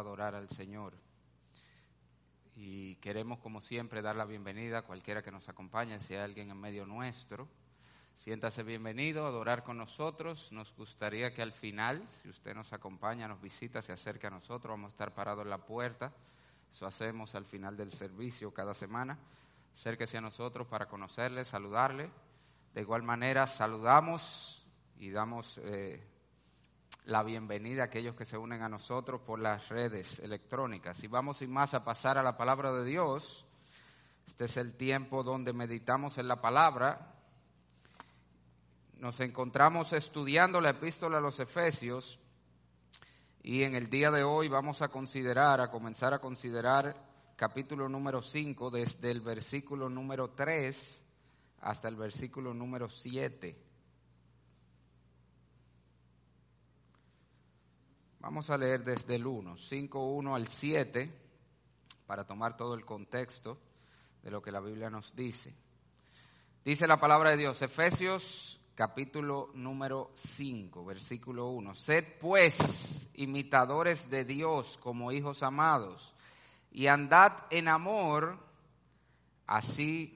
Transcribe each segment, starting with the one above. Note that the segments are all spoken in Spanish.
adorar al Señor. Y queremos, como siempre, dar la bienvenida a cualquiera que nos acompañe, si hay alguien en medio nuestro. Siéntase bienvenido a adorar con nosotros. Nos gustaría que al final, si usted nos acompaña, nos visita, se acerque a nosotros, vamos a estar parados en la puerta. Eso hacemos al final del servicio cada semana. Acérquese a nosotros para conocerle, saludarle. De igual manera, saludamos y damos eh, la bienvenida a aquellos que se unen a nosotros por las redes electrónicas. Y vamos sin más a pasar a la palabra de Dios. Este es el tiempo donde meditamos en la palabra. Nos encontramos estudiando la epístola a los Efesios y en el día de hoy vamos a considerar, a comenzar a considerar capítulo número 5 desde el versículo número 3 hasta el versículo número 7. Vamos a leer desde el 1, 5, 1 al 7, para tomar todo el contexto de lo que la Biblia nos dice. Dice la palabra de Dios, Efesios capítulo número 5, versículo 1. Sed pues imitadores de Dios como hijos amados y andad en amor, así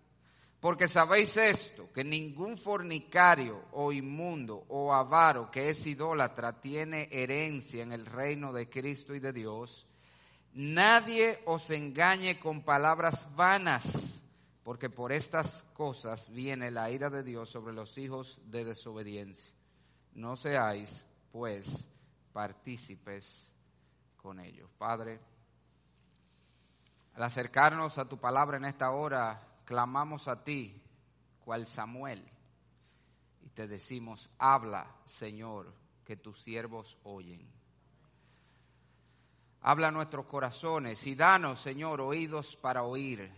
Porque sabéis esto, que ningún fornicario o inmundo o avaro que es idólatra tiene herencia en el reino de Cristo y de Dios. Nadie os engañe con palabras vanas, porque por estas cosas viene la ira de Dios sobre los hijos de desobediencia no seáis, pues, partícipes con ellos. Padre, al acercarnos a tu palabra en esta hora, clamamos a ti, cual Samuel, y te decimos, habla, Señor, que tus siervos oyen. Habla a nuestros corazones y danos, Señor, oídos para oír.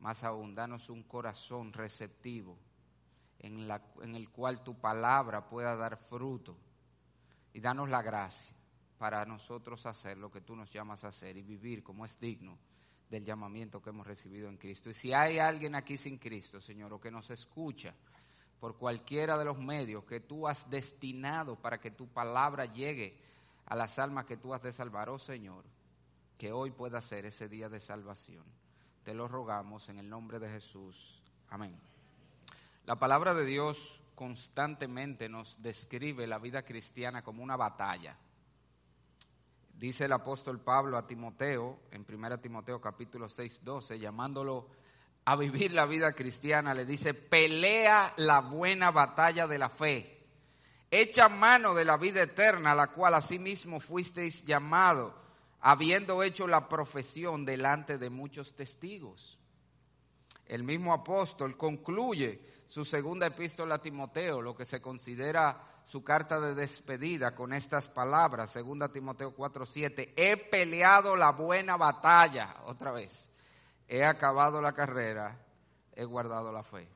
Más aún, danos un corazón receptivo en, en el cual tu palabra pueda dar fruto. Y danos la gracia para nosotros hacer lo que tú nos llamas a hacer y vivir como es digno del llamamiento que hemos recibido en Cristo. Y si hay alguien aquí sin Cristo, Señor, o que nos escucha por cualquiera de los medios que tú has destinado para que tu palabra llegue a las almas que tú has de salvar, oh Señor, que hoy pueda ser ese día de salvación. Te lo rogamos en el nombre de Jesús. Amén. La palabra de Dios constantemente nos describe la vida cristiana como una batalla. Dice el apóstol Pablo a Timoteo, en 1 Timoteo capítulo 6, 12, llamándolo a vivir la vida cristiana, le dice, pelea la buena batalla de la fe, echa mano de la vida eterna, a la cual asimismo fuisteis llamado, habiendo hecho la profesión delante de muchos testigos. El mismo apóstol concluye su segunda epístola a Timoteo, lo que se considera su carta de despedida con estas palabras, segunda Timoteo 4:7, he peleado la buena batalla, otra vez, he acabado la carrera, he guardado la fe.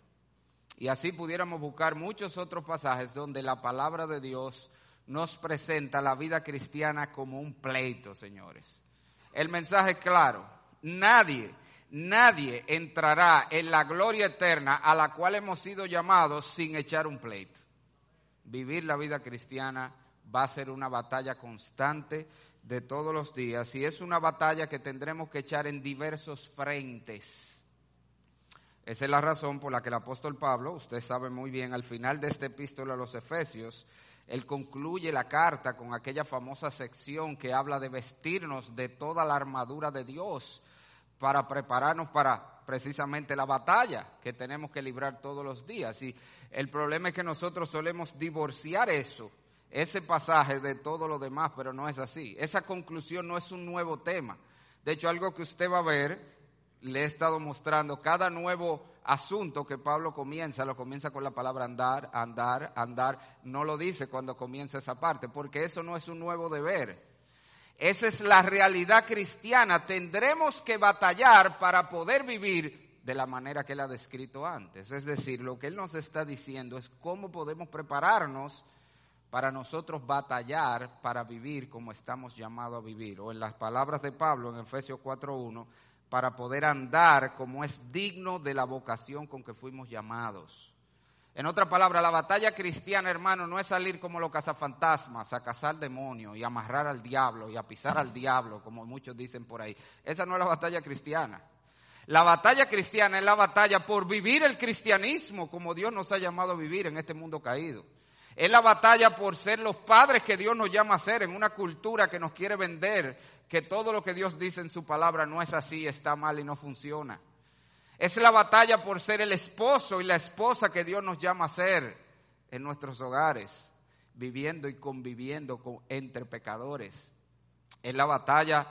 Y así pudiéramos buscar muchos otros pasajes donde la palabra de Dios nos presenta la vida cristiana como un pleito, señores. El mensaje es claro, nadie nadie entrará en la gloria eterna a la cual hemos sido llamados sin echar un pleito. Vivir la vida cristiana va a ser una batalla constante de todos los días y es una batalla que tendremos que echar en diversos frentes. Esa es la razón por la que el apóstol Pablo, usted sabe muy bien, al final de este epístola a los Efesios, él concluye la carta con aquella famosa sección que habla de vestirnos de toda la armadura de Dios para prepararnos para precisamente la batalla que tenemos que librar todos los días. Y el problema es que nosotros solemos divorciar eso, ese pasaje de todo lo demás, pero no es así. Esa conclusión no es un nuevo tema. De hecho, algo que usted va a ver, le he estado mostrando, cada nuevo asunto que Pablo comienza, lo comienza con la palabra andar, andar, andar, no lo dice cuando comienza esa parte, porque eso no es un nuevo deber. Esa es la realidad cristiana. Tendremos que batallar para poder vivir de la manera que él ha descrito antes. Es decir, lo que él nos está diciendo es cómo podemos prepararnos para nosotros batallar para vivir como estamos llamados a vivir. O en las palabras de Pablo en Efesios 4.1, para poder andar como es digno de la vocación con que fuimos llamados. En otra palabra, la batalla cristiana, hermano, no es salir como los cazafantasmas a cazar demonios y amarrar al diablo y a pisar al diablo, como muchos dicen por ahí. Esa no es la batalla cristiana. La batalla cristiana es la batalla por vivir el cristianismo como Dios nos ha llamado a vivir en este mundo caído. Es la batalla por ser los padres que Dios nos llama a ser en una cultura que nos quiere vender, que todo lo que Dios dice en su palabra no es así, está mal y no funciona. Es la batalla por ser el esposo y la esposa que Dios nos llama a ser en nuestros hogares, viviendo y conviviendo con, entre pecadores. Es la batalla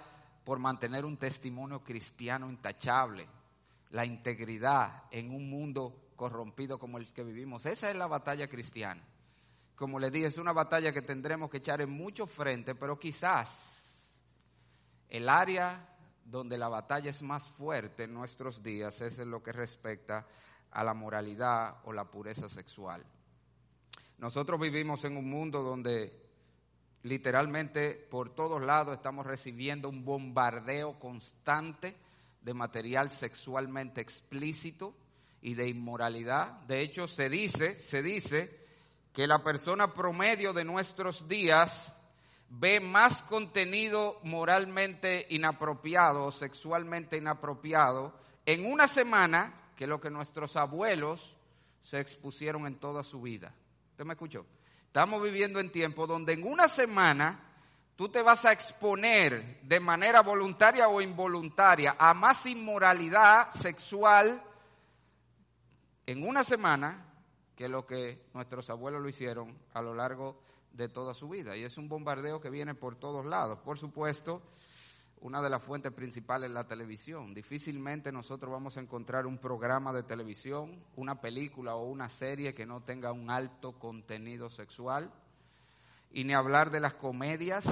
por mantener un testimonio cristiano intachable, la integridad en un mundo corrompido como el que vivimos. Esa es la batalla cristiana como les dije, es una batalla que tendremos que echar en mucho frente, pero quizás el área donde la batalla es más fuerte en nuestros días es en lo que respecta a la moralidad o la pureza sexual. Nosotros vivimos en un mundo donde literalmente por todos lados estamos recibiendo un bombardeo constante de material sexualmente explícito y de inmoralidad. De hecho, se dice, se dice que la persona promedio de nuestros días ve más contenido moralmente inapropiado, sexualmente inapropiado, en una semana que lo que nuestros abuelos se expusieron en toda su vida. ¿Usted me escuchó? Estamos viviendo en tiempos donde en una semana tú te vas a exponer de manera voluntaria o involuntaria a más inmoralidad sexual en una semana que lo que nuestros abuelos lo hicieron a lo largo de toda su vida. Y es un bombardeo que viene por todos lados. Por supuesto, una de las fuentes principales es la televisión. Difícilmente nosotros vamos a encontrar un programa de televisión, una película o una serie que no tenga un alto contenido sexual. Y ni hablar de las comedias.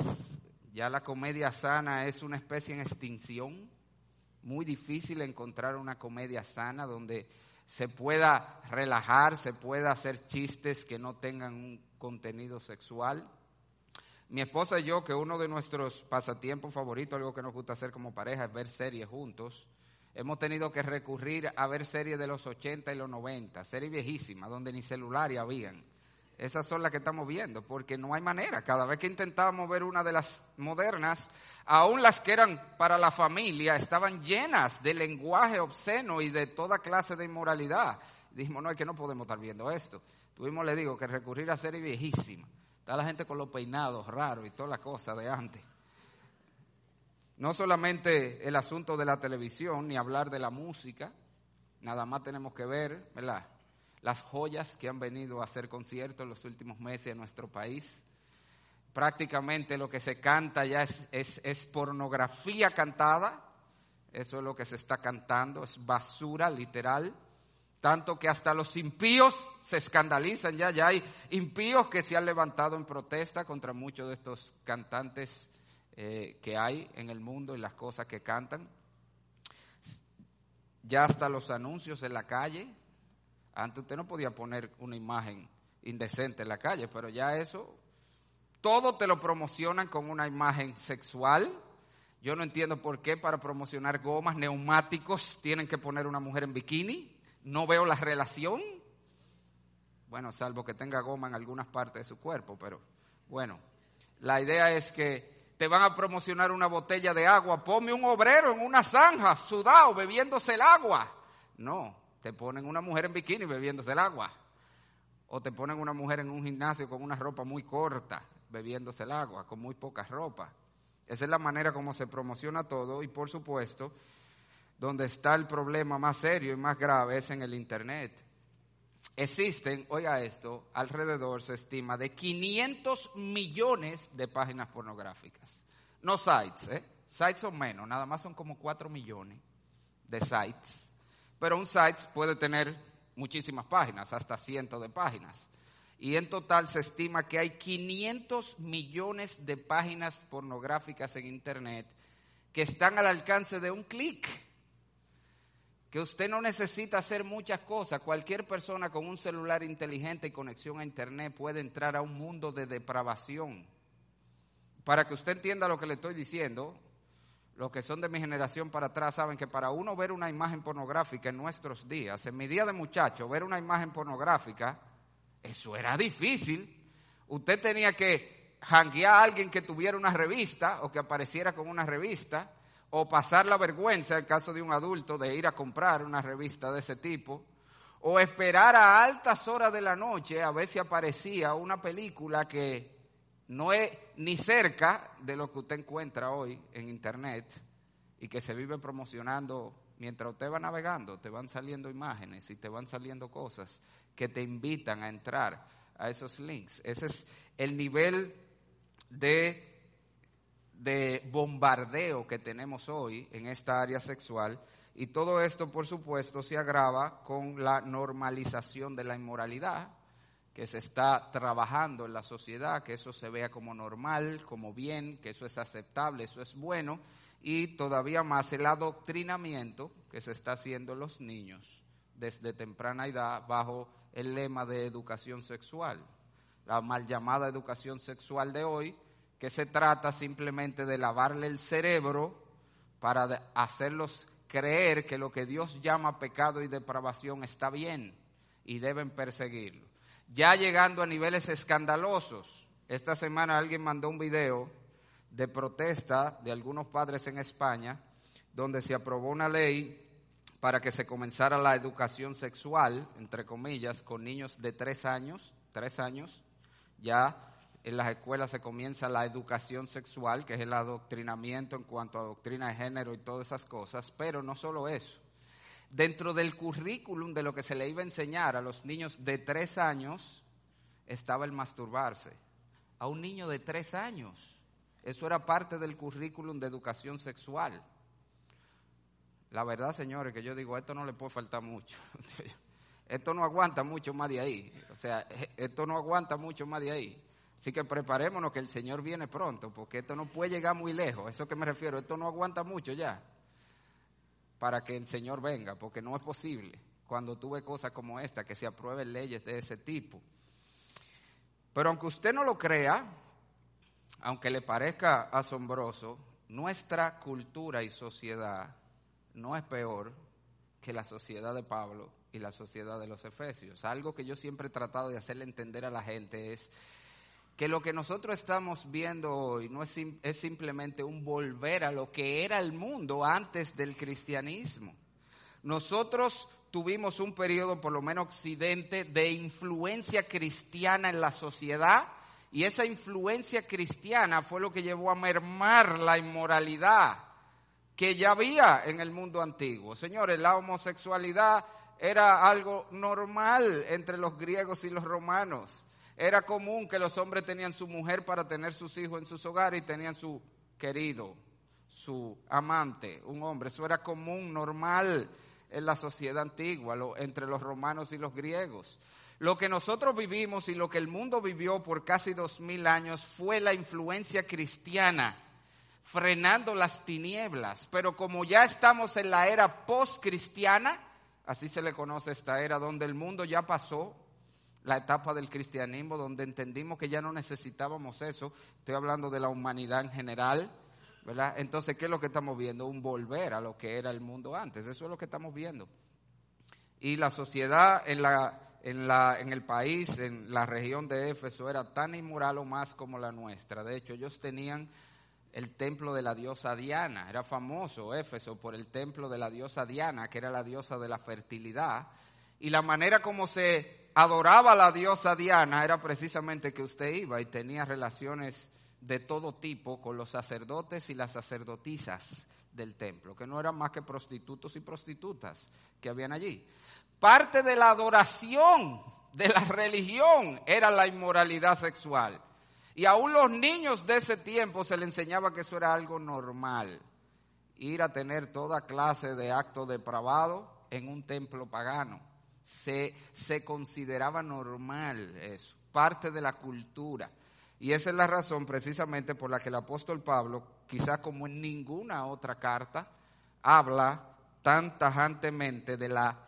Ya la comedia sana es una especie en extinción. Muy difícil encontrar una comedia sana donde se pueda relajar, se pueda hacer chistes que no tengan un contenido sexual. Mi esposa y yo, que uno de nuestros pasatiempos favoritos, algo que nos gusta hacer como pareja, es ver series juntos. Hemos tenido que recurrir a ver series de los 80 y los 90, series viejísimas, donde ni celular habían. Esas son las que estamos viendo, porque no hay manera. Cada vez que intentábamos ver una de las modernas, aún las que eran para la familia, estaban llenas de lenguaje obsceno y de toda clase de inmoralidad. Dijimos, no, es que no podemos estar viendo esto. Tuvimos, le digo, que recurrir a series viejísimas. Está la gente con los peinados raros y toda la cosa de antes. No solamente el asunto de la televisión, ni hablar de la música, nada más tenemos que ver, ¿verdad? las joyas que han venido a hacer conciertos en los últimos meses en nuestro país. Prácticamente lo que se canta ya es, es, pornografía cantada, eso es lo que se está cantando, es basura literal, tanto que hasta los impíos se escandalizan ya, ya hay impíos que se han levantado en protesta contra muchos de estos cantantes eh, que hay en el mundo y las cosas que cantan. Ya hasta los anuncios en la calle antes usted no podía poner una imagen indecente en la calle, pero ya eso, todo te lo promocionan con una imagen sexual. Yo no entiendo por qué para promocionar gomas, neumáticos, tienen que poner una mujer en bikini. No veo la relación. Bueno, salvo que tenga goma en algunas partes de su cuerpo, pero bueno, la idea es que te van a promocionar una botella de agua. Ponme un obrero en una zanja, sudado, bebiéndose el agua. No, te ponen una mujer en bikini bebiéndose el agua. O te ponen una mujer en un gimnasio con una ropa muy corta, bebiéndose el agua, con muy poca ropa. Esa es la manera como se promociona todo y por supuesto, donde está el problema más serio y más grave es en el Internet. Existen, oiga esto, alrededor se estima de 500 millones de páginas pornográficas. No sites, ¿eh? Sites son menos, nada más son como 4 millones de sites pero un site puede tener muchísimas páginas, hasta cientos de páginas. y en total se estima que hay 500 millones de páginas pornográficas en Internet que están al alcance de un clic. Que usted no necesita hacer muchas cosas. Cualquier persona con un celular inteligente y conexión a Internet puede entrar a un mundo de depravación. Para que usted entienda lo que le estoy diciendo, los que son de mi generación para atrás saben que para uno ver una imagen pornográfica en nuestros días, en mi día de muchacho, ver una imagen pornográfica, eso era difícil. Usted tenía que janguear a alguien que tuviera una revista o que apareciera con una revista, o pasar la vergüenza, en caso de un adulto, de ir a comprar una revista de ese tipo, o esperar a altas horas de la noche a ver si aparecía una película que no es ni cerca de lo que usted encuentra hoy en Internet y que se vive promocionando mientras usted va navegando, te van saliendo imágenes y te van saliendo cosas que te invitan a entrar a esos links. Ese es el nivel de, de bombardeo que tenemos hoy en esta área sexual. Y todo esto, por supuesto, se agrava con la normalización de la inmoralidad que se está trabajando en la sociedad, que eso se vea como normal, como bien, que eso es aceptable, eso es bueno, y todavía más el adoctrinamiento que se está haciendo en los niños desde temprana edad bajo el lema de educación sexual, la mal llamada educación sexual de hoy, que se trata simplemente de lavarle el cerebro para hacerlos creer que lo que Dios llama pecado y depravación está bien y deben perseguirlo. Ya llegando a niveles escandalosos, esta semana alguien mandó un video de protesta de algunos padres en España, donde se aprobó una ley para que se comenzara la educación sexual, entre comillas, con niños de tres años, tres años, ya en las escuelas se comienza la educación sexual, que es el adoctrinamiento en cuanto a doctrina de género y todas esas cosas, pero no solo eso. Dentro del currículum de lo que se le iba a enseñar a los niños de tres años estaba el masturbarse. A un niño de tres años. Eso era parte del currículum de educación sexual. La verdad, señores, que yo digo, esto no le puede faltar mucho. esto no aguanta mucho más de ahí. O sea, esto no aguanta mucho más de ahí. Así que preparémonos que el Señor viene pronto, porque esto no puede llegar muy lejos. Eso que me refiero, esto no aguanta mucho ya para que el Señor venga, porque no es posible cuando tuve cosas como esta, que se aprueben leyes de ese tipo. Pero aunque usted no lo crea, aunque le parezca asombroso, nuestra cultura y sociedad no es peor que la sociedad de Pablo y la sociedad de los Efesios. Algo que yo siempre he tratado de hacerle entender a la gente es que lo que nosotros estamos viendo hoy no es, es, simplemente un volver a lo que era el mundo antes del cristianismo. Nosotros tuvimos un periodo, por lo menos occidente, de influencia cristiana en la sociedad y esa influencia cristiana fue lo que llevó a mermar la inmoralidad que ya había en el mundo antiguo. Señores, la homosexualidad era algo normal entre los griegos y los romanos. Era común que los hombres tenían su mujer para tener sus hijos en sus hogares y tenían su querido, su amante, un hombre. Eso era común, normal en la sociedad antigua, entre los romanos y los griegos. Lo que nosotros vivimos y lo que el mundo vivió por casi dos mil años fue la influencia cristiana frenando las tinieblas. Pero como ya estamos en la era post-cristiana, así se le conoce esta era, donde el mundo ya pasó la etapa del cristianismo, donde entendimos que ya no necesitábamos eso, estoy hablando de la humanidad en general, ¿verdad? Entonces, ¿qué es lo que estamos viendo? Un volver a lo que era el mundo antes, eso es lo que estamos viendo. Y la sociedad en la en, la, en el país, en la región de Éfeso, era tan inmoral o más como la nuestra. De hecho, ellos tenían el templo de la diosa Diana. Era famoso Éfeso por el templo de la diosa Diana, que era la diosa de la fertilidad. Y la manera como se adoraba a la diosa Diana era precisamente que usted iba y tenía relaciones de todo tipo con los sacerdotes y las sacerdotisas del templo, que no eran más que prostitutos y prostitutas que habían allí. Parte de la adoración de la religión era la inmoralidad sexual. Y aún los niños de ese tiempo se les enseñaba que eso era algo normal. Ir a tener toda clase de actos depravados en un templo pagano. Se, se consideraba normal eso. parte de la cultura. Y esa es la razón precisamente por la que el apóstol Pablo, quizá como en ninguna otra carta, habla tan tajantemente de la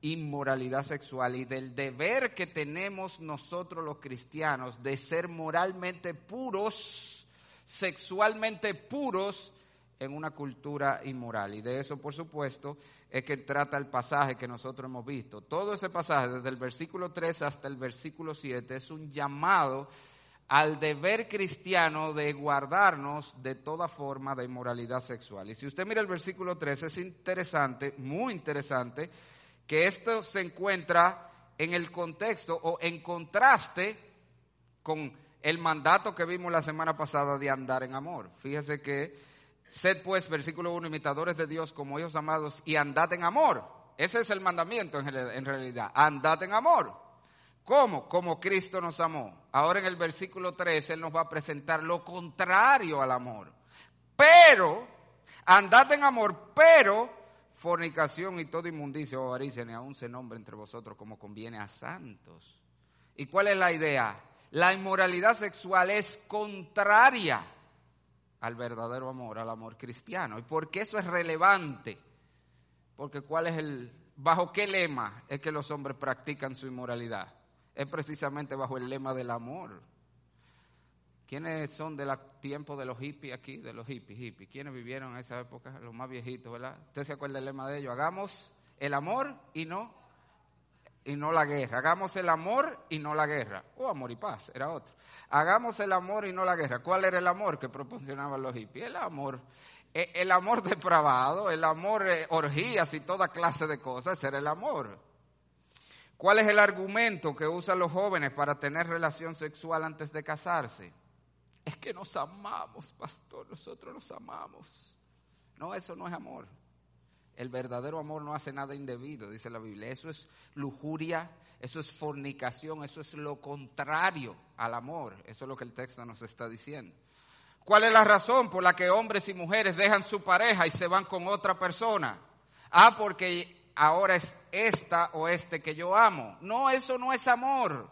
inmoralidad sexual y del deber que tenemos nosotros los cristianos de ser moralmente puros, sexualmente puros en una cultura inmoral. Y de eso, por supuesto, es que trata el pasaje que nosotros hemos visto. Todo ese pasaje, desde el versículo 3 hasta el versículo 7, es un llamado al deber cristiano de guardarnos de toda forma de inmoralidad sexual. Y si usted mira el versículo 3, es interesante, muy interesante, que esto se encuentra en el contexto o en contraste con el mandato que vimos la semana pasada de andar en amor. Fíjese que, sed pues, versículo 1, imitadores de Dios como hijos amados y andad en amor. Ese es el mandamiento en realidad, andad en amor. ¿Cómo? Como Cristo nos amó. Ahora en el versículo 3 Él nos va a presentar lo contrario al amor. Pero, andad en amor, pero fornicación y toda inmundicia o avaricia ni aún se nombre entre vosotros como conviene a santos. ¿Y cuál es la idea? La inmoralidad sexual es contraria al verdadero amor, al amor cristiano. ¿Y por qué eso es relevante? Porque cuál es el, bajo qué lema es que los hombres practican su inmoralidad? es precisamente bajo el lema del amor. ¿Quiénes son del tiempo de los hippies aquí? De los hippies, hippies. ¿Quiénes vivieron en esa época? Los más viejitos, ¿verdad? ¿Usted se acuerda del lema de ellos? Hagamos el amor y no, y no la guerra. Hagamos el amor y no la guerra. O amor y paz, era otro. Hagamos el amor y no la guerra. ¿Cuál era el amor que proporcionaban los hippies? El amor. Eh, el amor depravado, el amor eh, orgías y toda clase de cosas, ese era el amor. ¿Cuál es el argumento que usan los jóvenes para tener relación sexual antes de casarse? Es que nos amamos, pastor, nosotros nos amamos. No, eso no es amor. El verdadero amor no hace nada indebido, dice la Biblia. Eso es lujuria, eso es fornicación, eso es lo contrario al amor. Eso es lo que el texto nos está diciendo. ¿Cuál es la razón por la que hombres y mujeres dejan su pareja y se van con otra persona? Ah, porque ahora es esta o este que yo amo. No, eso no es amor.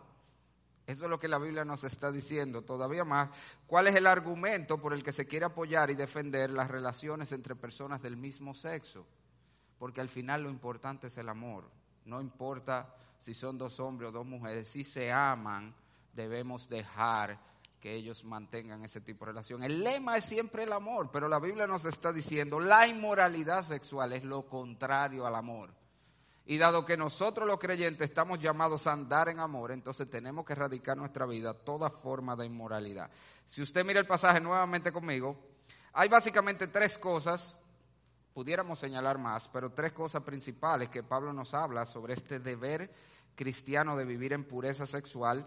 Eso es lo que la Biblia nos está diciendo todavía más. ¿Cuál es el argumento por el que se quiere apoyar y defender las relaciones entre personas del mismo sexo? Porque al final lo importante es el amor. No importa si son dos hombres o dos mujeres, si se aman, debemos dejar que ellos mantengan ese tipo de relación. El lema es siempre el amor, pero la Biblia nos está diciendo, la inmoralidad sexual es lo contrario al amor. Y dado que nosotros los creyentes estamos llamados a andar en amor, entonces tenemos que erradicar nuestra vida toda forma de inmoralidad. Si usted mira el pasaje nuevamente conmigo, hay básicamente tres cosas, pudiéramos señalar más, pero tres cosas principales que Pablo nos habla sobre este deber cristiano de vivir en pureza sexual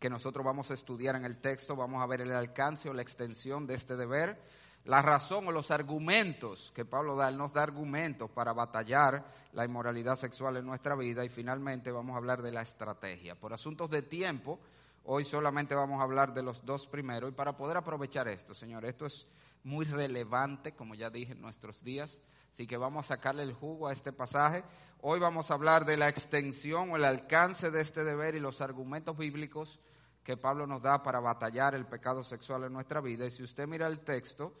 que nosotros vamos a estudiar en el texto, vamos a ver el alcance o la extensión de este deber, la razón o los argumentos que Pablo da, él nos da argumentos para batallar la inmoralidad sexual en nuestra vida. Y finalmente vamos a hablar de la estrategia. Por asuntos de tiempo, hoy solamente vamos a hablar de los dos primeros. Y para poder aprovechar esto, Señor, esto es muy relevante, como ya dije en nuestros días, así que vamos a sacarle el jugo a este pasaje. Hoy vamos a hablar de la extensión o el alcance de este deber y los argumentos bíblicos que Pablo nos da para batallar el pecado sexual en nuestra vida. Y si usted mira el texto,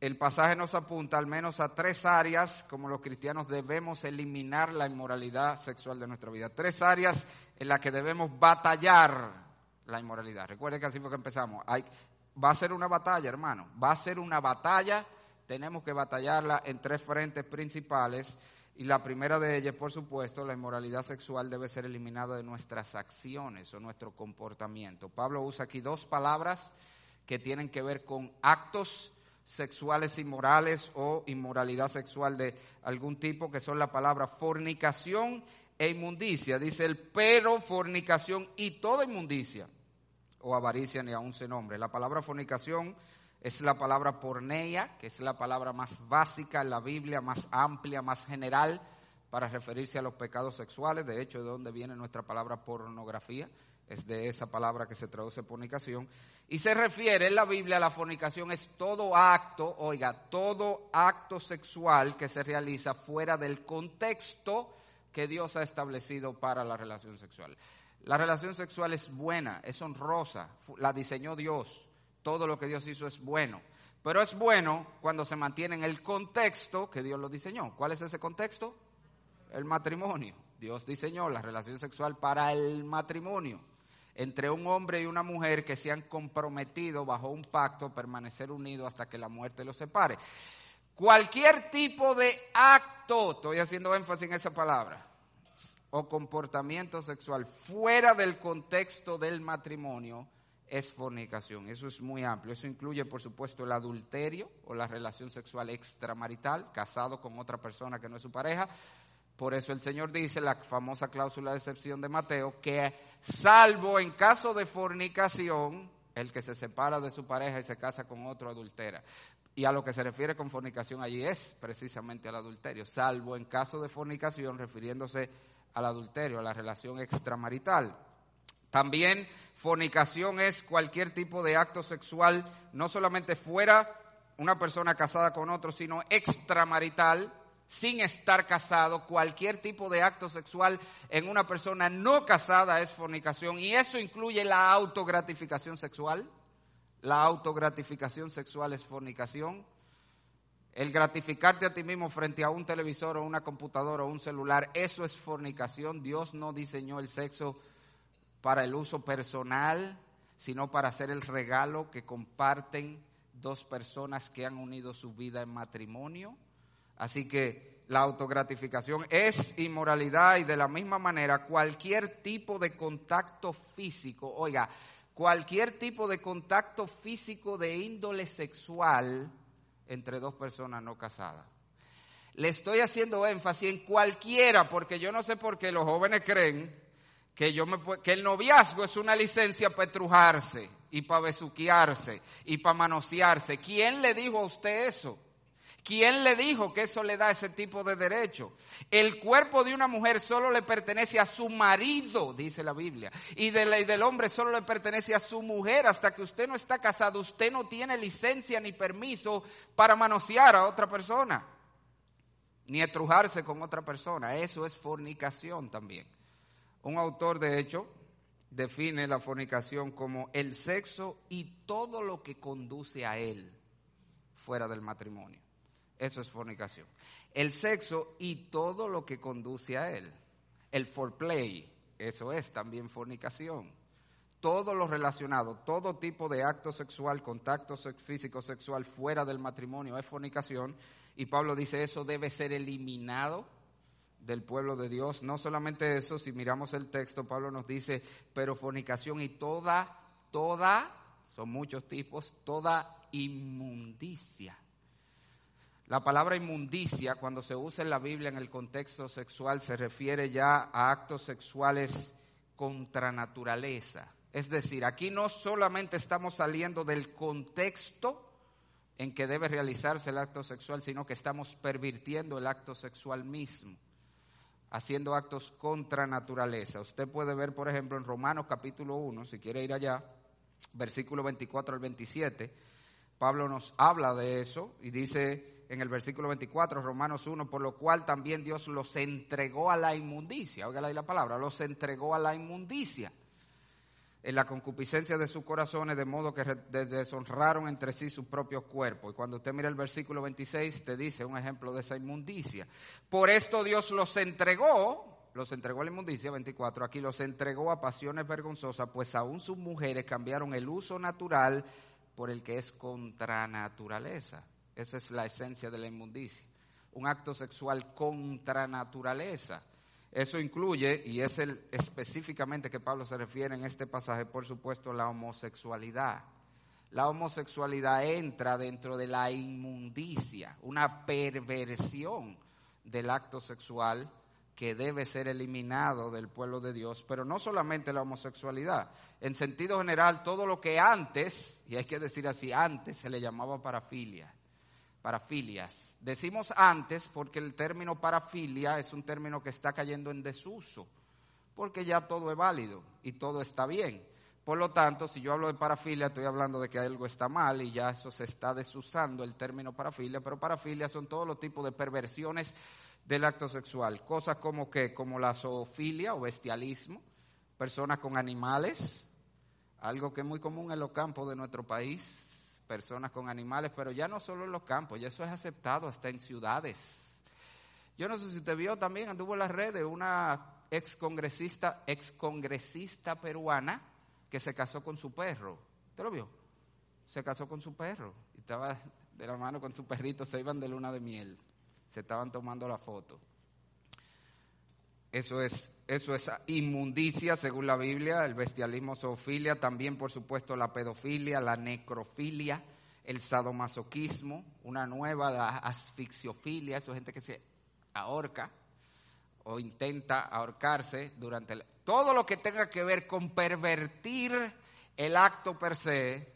el pasaje nos apunta al menos a tres áreas como los cristianos debemos eliminar la inmoralidad sexual de nuestra vida. Tres áreas en las que debemos batallar la inmoralidad. Recuerde que así fue que empezamos. Hay, va a ser una batalla, hermano. Va a ser una batalla. Tenemos que batallarla en tres frentes principales. Y la primera de ellas, por supuesto, la inmoralidad sexual debe ser eliminada de nuestras acciones o nuestro comportamiento. Pablo usa aquí dos palabras que tienen que ver con actos sexuales inmorales o inmoralidad sexual de algún tipo, que son la palabra fornicación e inmundicia. Dice el pero, fornicación y toda inmundicia, o avaricia ni aún se nombre. La palabra fornicación es la palabra porneia, que es la palabra más básica en la Biblia, más amplia, más general para referirse a los pecados sexuales. De hecho, de donde viene nuestra palabra pornografía, es de esa palabra que se traduce fornicación. Y se refiere en la Biblia a la fornicación es todo acto, oiga, todo acto sexual que se realiza fuera del contexto que Dios ha establecido para la relación sexual. La relación sexual es buena, es honrosa, la diseñó Dios. Todo lo que Dios hizo es bueno. Pero es bueno cuando se mantiene en el contexto que Dios lo diseñó. ¿Cuál es ese contexto? El matrimonio. Dios diseñó la relación sexual para el matrimonio entre un hombre y una mujer que se han comprometido bajo un pacto permanecer unidos hasta que la muerte los separe. Cualquier tipo de acto, estoy haciendo énfasis en esa palabra, o comportamiento sexual fuera del contexto del matrimonio es fornicación. Eso es muy amplio. Eso incluye, por supuesto, el adulterio o la relación sexual extramarital, casado con otra persona que no es su pareja. Por eso el Señor dice, la famosa cláusula de excepción de Mateo, que salvo en caso de fornicación, el que se separa de su pareja y se casa con otro adultera. Y a lo que se refiere con fornicación allí es precisamente al adulterio, salvo en caso de fornicación, refiriéndose al adulterio, a la relación extramarital. También fornicación es cualquier tipo de acto sexual, no solamente fuera una persona casada con otro, sino extramarital, sin estar casado. Cualquier tipo de acto sexual en una persona no casada es fornicación y eso incluye la autogratificación sexual. La autogratificación sexual es fornicación. El gratificarte a ti mismo frente a un televisor o una computadora o un celular, eso es fornicación. Dios no diseñó el sexo para el uso personal, sino para hacer el regalo que comparten dos personas que han unido su vida en matrimonio. Así que la autogratificación es inmoralidad y de la misma manera cualquier tipo de contacto físico, oiga, cualquier tipo de contacto físico de índole sexual entre dos personas no casadas. Le estoy haciendo énfasis en cualquiera porque yo no sé por qué los jóvenes creen que, yo me, que el noviazgo es una licencia para etrujarse y para besuquearse y para manosearse. ¿Quién le dijo a usted eso? ¿Quién le dijo que eso le da ese tipo de derecho? El cuerpo de una mujer solo le pertenece a su marido, dice la Biblia. Y, de del hombre solo le pertenece a su mujer. Hasta que usted no está casado, usted no tiene licencia ni permiso para manosear a otra persona. Ni etrujarse con otra persona. Eso es fornicación también. Un autor, de hecho, define la fornicación como el sexo y todo lo que conduce a él fuera del matrimonio. Eso es fornicación. El sexo y todo lo que conduce a él. El foreplay, eso es también fornicación. Todo lo relacionado, todo tipo de acto sexual, contacto físico sexual fuera del matrimonio es fornicación. Y Pablo dice eso debe ser eliminado del pueblo de Dios. No solamente eso, si miramos el texto, Pablo nos dice, pero fornicación y toda, toda, son muchos tipos, toda inmundicia. La palabra inmundicia, cuando se usa en la Biblia en el contexto sexual, se refiere ya a actos sexuales contra naturaleza. Es decir, aquí no solamente estamos saliendo del contexto en que debe realizarse el acto sexual, sino que estamos pervirtiendo el acto sexual mismo haciendo actos contra naturaleza. Usted puede ver, por ejemplo, en Romanos capítulo 1, si quiere ir allá, versículo 24 al 27, Pablo nos habla de eso y dice en el versículo 24, Romanos 1, por lo cual también Dios los entregó a la inmundicia. Oiga ahí la palabra, los entregó a la inmundicia en la concupiscencia de sus corazones, de modo que deshonraron entre sí su propio cuerpo. Y cuando usted mira el versículo 26, te dice un ejemplo de esa inmundicia. Por esto Dios los entregó, los entregó a la inmundicia, 24, aquí los entregó a pasiones vergonzosas, pues aún sus mujeres cambiaron el uso natural por el que es contra naturaleza. Esa es la esencia de la inmundicia. Un acto sexual contra naturaleza. Eso incluye, y es el específicamente que Pablo se refiere en este pasaje, por supuesto, la homosexualidad. La homosexualidad entra dentro de la inmundicia, una perversión del acto sexual que debe ser eliminado del pueblo de Dios, pero no solamente la homosexualidad, en sentido general todo lo que antes, y hay que decir así, antes se le llamaba parafilia, parafilias, Decimos antes porque el término parafilia es un término que está cayendo en desuso, porque ya todo es válido y todo está bien. Por lo tanto, si yo hablo de parafilia, estoy hablando de que algo está mal y ya eso se está desusando el término parafilia, pero parafilia son todos los tipos de perversiones del acto sexual, cosas como que como la zoofilia o bestialismo, personas con animales, algo que es muy común en los campos de nuestro país, personas con animales, pero ya no solo en los campos, ya eso es aceptado hasta en ciudades. Yo no sé si usted vio también, anduvo en las redes una ex congresista, ex congresista peruana que se casó con su perro. ¿Usted lo vio? Se casó con su perro y estaba de la mano con su perrito, se iban de luna de miel, se estaban tomando la foto. Eso es, eso es inmundicia según la Biblia, el bestialismo, zoofilia, también por supuesto la pedofilia, la necrofilia, el sadomasoquismo, una nueva, la asfixiofilia, eso es gente que se ahorca o intenta ahorcarse durante todo lo que tenga que ver con pervertir el acto per se,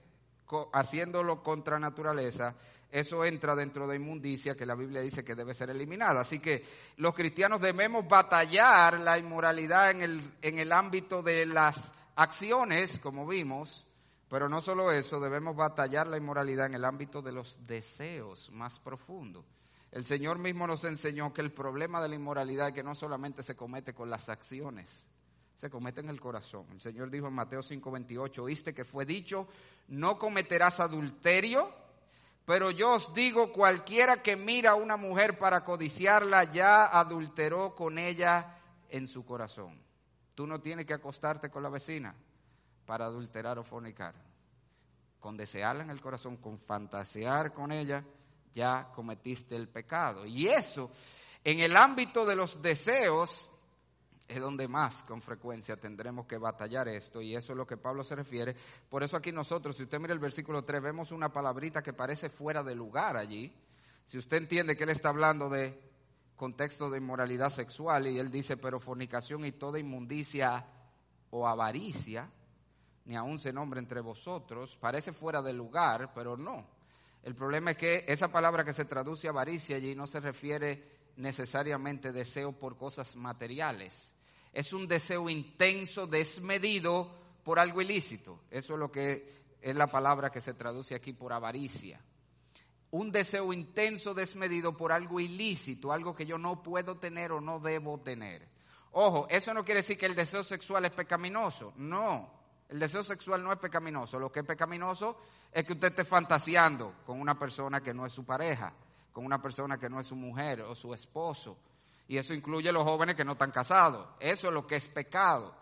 haciéndolo contra naturaleza, eso entra dentro de inmundicia que la Biblia dice que debe ser eliminada. Así que los cristianos debemos batallar la inmoralidad en el, en el ámbito de las acciones, como vimos, pero no solo eso, debemos batallar la inmoralidad en el ámbito de los deseos más profundos. El Señor mismo nos enseñó que el problema de la inmoralidad es que no solamente se comete con las acciones, se comete en el corazón. El Señor dijo en Mateo 5:28, oíste que fue dicho, no cometerás adulterio, pero yo os digo, cualquiera que mira a una mujer para codiciarla ya adulteró con ella en su corazón. Tú no tienes que acostarte con la vecina para adulterar o fornicar. Con desearla en el corazón, con fantasear con ella, ya cometiste el pecado. Y eso, en el ámbito de los deseos, es donde más con frecuencia tendremos que batallar esto y eso es lo que Pablo se refiere. Por eso aquí nosotros, si usted mira el versículo 3, vemos una palabrita que parece fuera de lugar allí. Si usted entiende que él está hablando de contexto de inmoralidad sexual y él dice, pero fornicación y toda inmundicia o avaricia, ni aún se nombra entre vosotros, parece fuera de lugar, pero no. El problema es que esa palabra que se traduce avaricia allí no se refiere necesariamente deseo por cosas materiales es un deseo intenso, desmedido por algo ilícito. Eso es lo que es la palabra que se traduce aquí por avaricia. Un deseo intenso, desmedido por algo ilícito, algo que yo no puedo tener o no debo tener. Ojo, eso no quiere decir que el deseo sexual es pecaminoso. No, el deseo sexual no es pecaminoso. Lo que es pecaminoso es que usted esté fantaseando con una persona que no es su pareja, con una persona que no es su mujer o su esposo y eso incluye a los jóvenes que no están casados. Eso es lo que es pecado.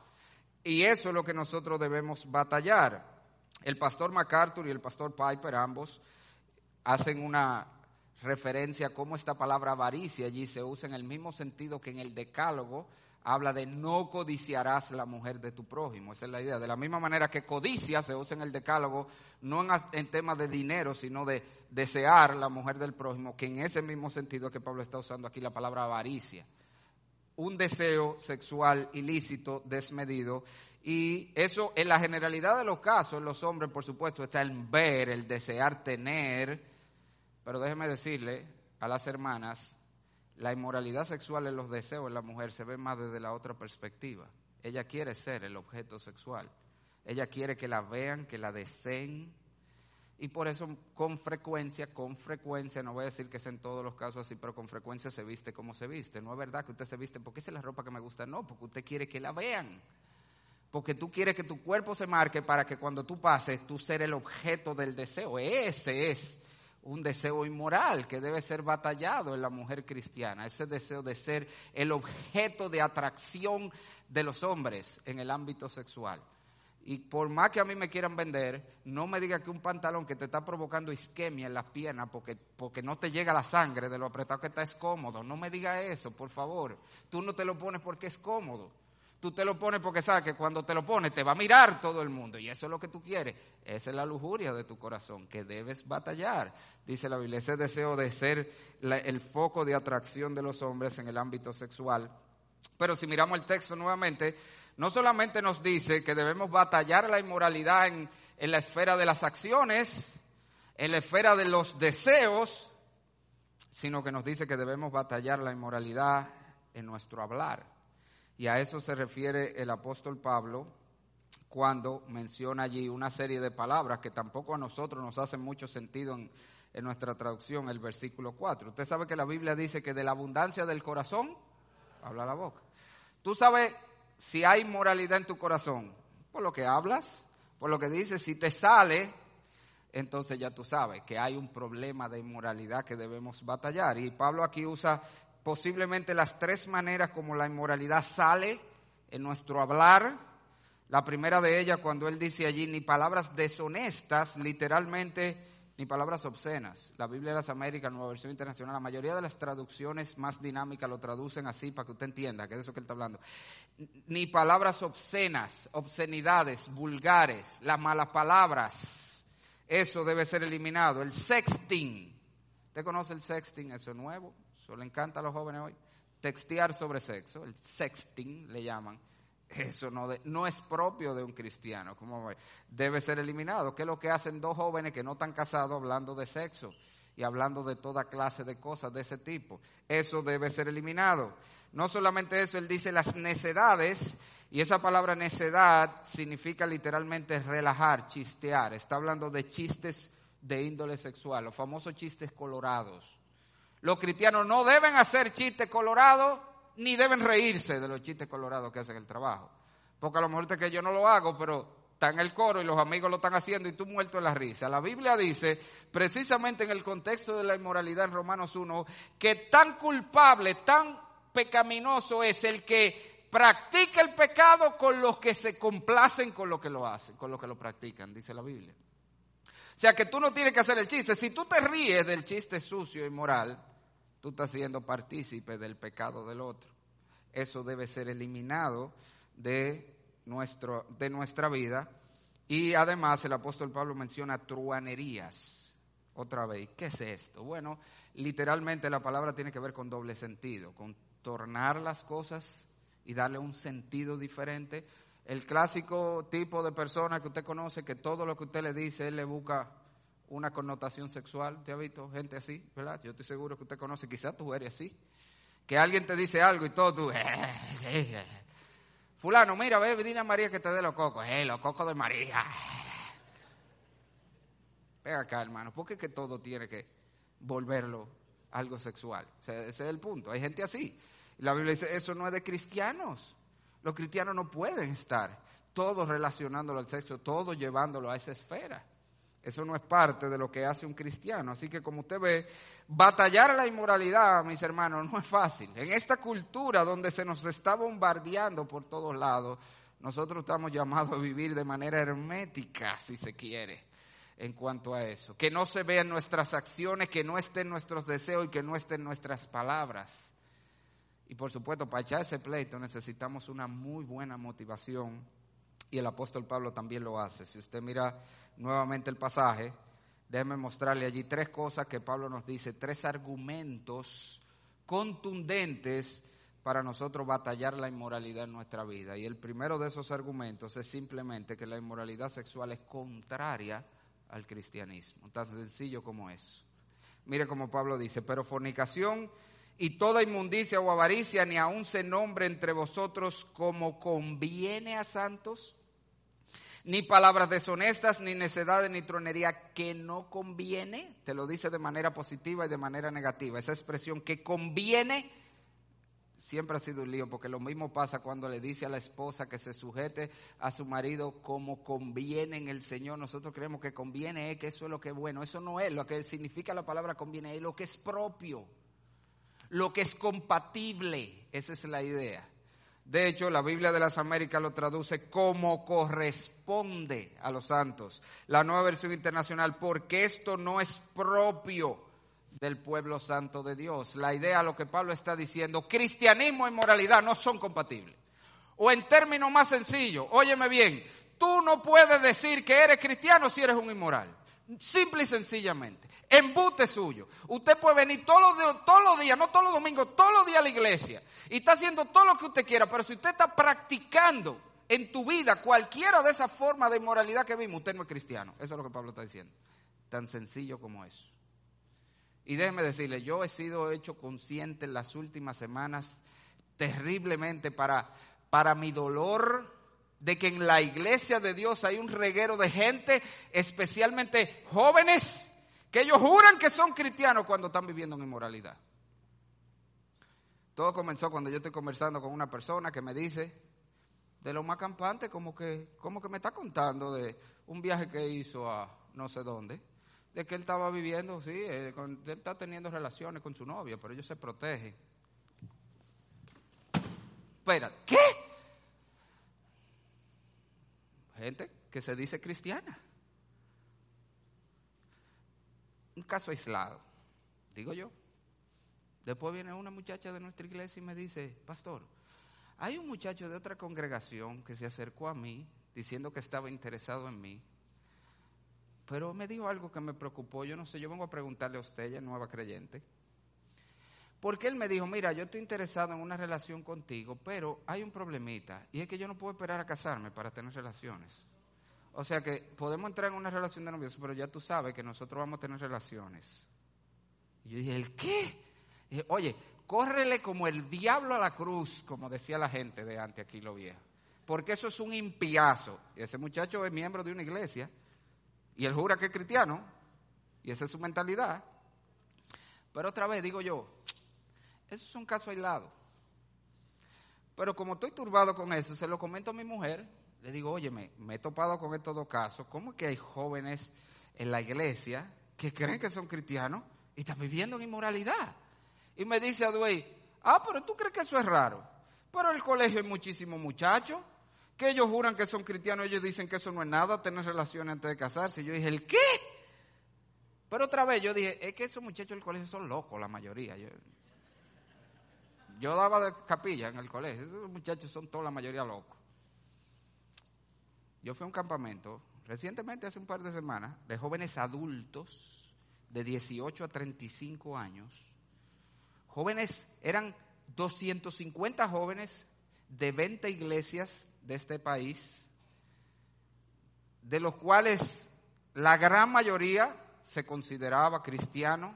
Y eso es lo que nosotros debemos batallar. El pastor MacArthur y el pastor Piper, ambos, hacen una referencia a cómo esta palabra avaricia allí se usa en el mismo sentido que en el decálogo habla de no codiciarás la mujer de tu prójimo. Esa es la idea. De la misma manera que codicia se usa en el decálogo, no en, en temas de dinero, sino de desear la mujer del prójimo, que en ese mismo sentido que Pablo está usando aquí la palabra avaricia. Un deseo sexual ilícito, desmedido. Y eso, en la generalidad de los casos, en los hombres, por supuesto, está el ver, el desear tener. Pero déjeme decirle a las hermanas, la inmoralidad sexual en los deseos en la mujer se ve más desde la otra perspectiva. Ella quiere ser el objeto sexual. Ella quiere que la vean, que la deseen. Y por eso con frecuencia, con frecuencia, no voy a decir que es en todos los casos así, pero con frecuencia se viste como se viste. No es verdad que usted se viste porque esa es la ropa que me gusta, no, porque usted quiere que la vean. Porque tú quieres que tu cuerpo se marque para que cuando tú pases, tú ser el objeto del deseo. Ese es un deseo inmoral que debe ser batallado en la mujer cristiana, ese deseo de ser el objeto de atracción de los hombres en el ámbito sexual. Y por más que a mí me quieran vender, no me diga que un pantalón que te está provocando isquemia en las piernas porque, porque no te llega la sangre de lo apretado que está es cómodo. No me diga eso, por favor. Tú no te lo pones porque es cómodo. Tú te lo pones porque sabes que cuando te lo pones te va a mirar todo el mundo y eso es lo que tú quieres. Esa es la lujuria de tu corazón que debes batallar. Dice la Biblia, ese deseo de ser el foco de atracción de los hombres en el ámbito sexual. Pero si miramos el texto nuevamente, no solamente nos dice que debemos batallar la inmoralidad en, en la esfera de las acciones, en la esfera de los deseos, sino que nos dice que debemos batallar la inmoralidad en nuestro hablar. Y a eso se refiere el apóstol Pablo cuando menciona allí una serie de palabras que tampoco a nosotros nos hacen mucho sentido en, nuestra traducción, el versículo 4. Usted sabe que la Biblia dice que de la abundancia del corazón habla la boca. Tú sabes, si hay moralidad en tu corazón? Por lo que hablas, por lo que dices, si te sale, entonces ya tú sabes que hay un problema de inmoralidad que debemos batallar. Y Pablo aquí usa posiblemente las tres maneras como la inmoralidad sale en nuestro hablar. La primera de ellas, cuando él dice allí, ni palabras deshonestas, literalmente ni palabras obscenas. La Biblia de las Américas, Nueva Versión Internacional, la mayoría de las traducciones más dinámicas lo traducen así para que usted entienda que es eso que él está hablando. Ni palabras obscenas, obscenidades, vulgares, las malas palabras. Eso debe ser eliminado. El sexting. ¿Usted conoce el sexting? Eso es nuevo. Eso le encanta a los jóvenes hoy. Textear sobre sexo. El sexting le llaman. Eso no, no es propio de un cristiano. como Debe ser eliminado. ¿Qué es lo que hacen dos jóvenes que no están casados hablando de sexo y hablando de toda clase de cosas de ese tipo? Eso debe ser eliminado. No solamente eso, él dice las necedades, y esa palabra necedad significa literalmente relajar, chistear. Está hablando de chistes de índole sexual, los famosos chistes colorados. Los cristianos no deben hacer chistes colorados ni deben reírse de los chistes colorados que hacen el trabajo. Porque a lo mejor es que yo no lo hago, pero está en el coro y los amigos lo están haciendo y tú muerto en la risa. La Biblia dice, precisamente en el contexto de la inmoralidad en Romanos 1, que tan culpable, tan pecaminoso es el que practica el pecado con los que se complacen con lo que lo hacen, con lo que lo practican, dice la Biblia. O sea que tú no tienes que hacer el chiste. Si tú te ríes del chiste sucio y moral, tú estás siendo partícipe del pecado del otro. Eso debe ser eliminado de, nuestro, de nuestra vida. Y además el apóstol Pablo menciona truanerías. Otra vez, ¿qué es esto? Bueno, literalmente la palabra tiene que ver con doble sentido, con tornar las cosas y darle un sentido diferente. El clásico tipo de persona que usted conoce, que todo lo que usted le dice, él le busca una connotación sexual. ¿Usted ha visto gente así? ¿Verdad? Yo estoy seguro que usted conoce, quizás tú eres así. Que alguien te dice algo y todo tú... Eh, Fulano, mira, ve, dile a María que te dé los cocos. Eh, los cocos de María. Venga acá, hermano, porque es que todo tiene que volverlo algo sexual. ese es el punto. Hay gente así. La Biblia dice, eso no es de cristianos. Los cristianos no pueden estar todos relacionándolo al sexo, todos llevándolo a esa esfera. Eso no es parte de lo que hace un cristiano. Así que como usted ve, batallar la inmoralidad, mis hermanos, no es fácil. En esta cultura donde se nos está bombardeando por todos lados, nosotros estamos llamados a vivir de manera hermética, si se quiere, en cuanto a eso. Que no se vean nuestras acciones, que no estén nuestros deseos y que no estén nuestras palabras. Y por supuesto, para echar ese pleito necesitamos una muy buena motivación y el apóstol Pablo también lo hace. Si usted mira nuevamente el pasaje, déjeme mostrarle allí tres cosas que Pablo nos dice, tres argumentos contundentes para nosotros batallar la inmoralidad en nuestra vida. Y el primero de esos argumentos es simplemente que la inmoralidad sexual es contraria al cristianismo, tan sencillo como eso. Mire como Pablo dice, pero fornicación y toda inmundicia o avaricia ni aun se nombre entre vosotros como conviene a santos ni palabras deshonestas, ni necedades, ni tronería que no conviene, te lo dice de manera positiva y de manera negativa. Esa expresión que conviene siempre ha sido un lío, porque lo mismo pasa cuando le dice a la esposa que se sujete a su marido como conviene en el Señor. Nosotros creemos que conviene es que eso es lo que es bueno. Eso no es lo que significa la palabra conviene, es lo que es propio, lo que es compatible. Esa es la idea. De hecho, la Biblia de las Américas lo traduce como corresponde a los santos. La nueva versión internacional, porque esto no es propio del pueblo santo de Dios. La idea, lo que Pablo está diciendo, cristianismo y moralidad no son compatibles. O en términos más sencillos, óyeme bien, tú no puedes decir que eres cristiano si eres un inmoral. Simple y sencillamente. Embute suyo. Usted puede venir todos los, todos los días, no todos los domingos, todos los días a la iglesia. Y está haciendo todo lo que usted quiera. Pero si usted está practicando en tu vida cualquiera de esas formas de inmoralidad que vimos, usted no es cristiano. Eso es lo que Pablo está diciendo. Tan sencillo como eso. Y déjeme decirle, yo he sido hecho consciente en las últimas semanas terriblemente para, para mi dolor de que en la iglesia de Dios hay un reguero de gente, especialmente jóvenes, que ellos juran que son cristianos cuando están viviendo en inmoralidad. Todo comenzó cuando yo estoy conversando con una persona que me dice, de lo más campante, como que, como que me está contando de un viaje que hizo a no sé dónde, de que él estaba viviendo, sí, él, está teniendo relaciones con su novia, pero ellos se protegen. Espera, ¿qué? Gente que se dice cristiana. Un caso aislado, digo yo. Después viene una muchacha de nuestra iglesia y me dice, pastor, hay un muchacho de otra congregación que se acercó a mí diciendo que estaba interesado en mí, pero me dijo algo que me preocupó, yo no sé, yo vengo a preguntarle a usted, ella es nueva creyente, porque él me dijo, mira, yo estoy interesado en una relación contigo, pero hay un problemita, y es que yo no puedo esperar a casarme para tener relaciones. O sea que podemos entrar en una relación de novios, pero ya tú sabes que nosotros vamos a tener relaciones. Y yo dije, ¿el qué? oye, córrele como el diablo a la cruz, como decía la gente de antes aquí lo viejo. Porque eso es un impiazo. Y ese muchacho es miembro de una iglesia y él jura que es cristiano y esa es su mentalidad. Pero otra vez digo yo, eso es un caso aislado. Pero como estoy turbado con eso, se lo comento a mi mujer, le digo, oye, me, he topado con estos dos casos. ¿Cómo es que hay jóvenes en la iglesia que creen que son cristianos y están viviendo en inmoralidad? Y me dice Aduey, ah, pero tú crees que eso es raro. Pero el colegio hay muchísimos muchachos que ellos juran que son cristianos, ellos dicen que eso no es nada, tener relaciones antes de casarse. Y yo dije, ¿el qué? Pero otra vez yo dije, es que esos muchachos del colegio son locos, la mayoría. Yo, yo daba de capilla en el colegio, esos muchachos son toda la mayoría locos. Yo fui a un campamento recientemente, hace un par de semanas, de jóvenes adultos de 18 a 35 años Jóvenes, eran 250 jóvenes de 20 iglesias de este país, de los cuales la gran mayoría se consideraba cristiano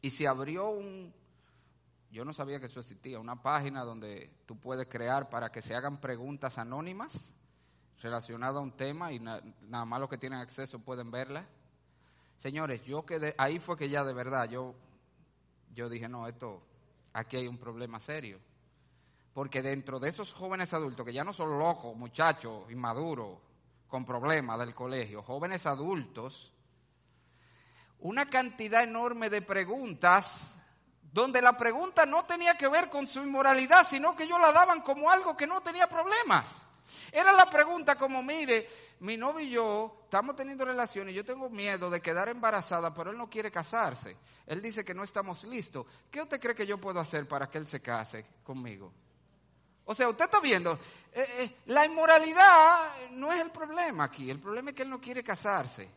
y se abrió un, yo no sabía que eso existía, una página donde tú puedes crear para que se hagan preguntas anónimas relacionadas a un tema y nada más los que tienen acceso pueden verla. Señores, yo quedé, ahí fue que ya de verdad yo yo dije, no, esto, aquí hay un problema serio. Porque dentro de esos jóvenes adultos, que ya no son locos, muchachos, inmaduros, con problemas del colegio, jóvenes adultos, una cantidad enorme de preguntas donde la pregunta no tenía que ver con su inmoralidad, sino que ellos la daban como algo que no tenía problemas. Era la pregunta como, mire, mi novio y yo estamos teniendo relaciones yo tengo miedo de quedar embarazada, pero él no quiere casarse. Él dice que no estamos listos. ¿Qué usted cree que yo puedo hacer para que él se case conmigo? O sea, usted está viendo, eh, eh, la inmoralidad no es el problema aquí, el problema es que él no quiere casarse.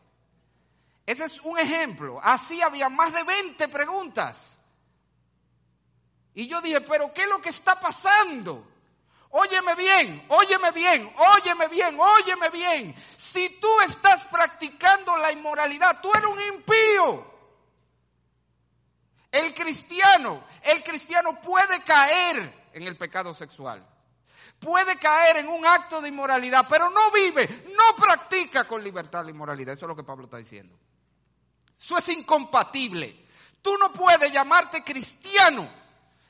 Ese es un ejemplo. Así había más de 20 preguntas. Y yo dije, pero ¿qué es lo que está pasando? Óyeme bien, óyeme bien, óyeme bien, óyeme bien. Si tú estás practicando la inmoralidad, tú eres un impío. El cristiano, el cristiano puede caer en el pecado sexual. Puede caer en un acto de inmoralidad, pero no vive, no practica con libertad la inmoralidad. Eso es lo que Pablo está diciendo. Eso es incompatible. Tú no puedes llamarte cristiano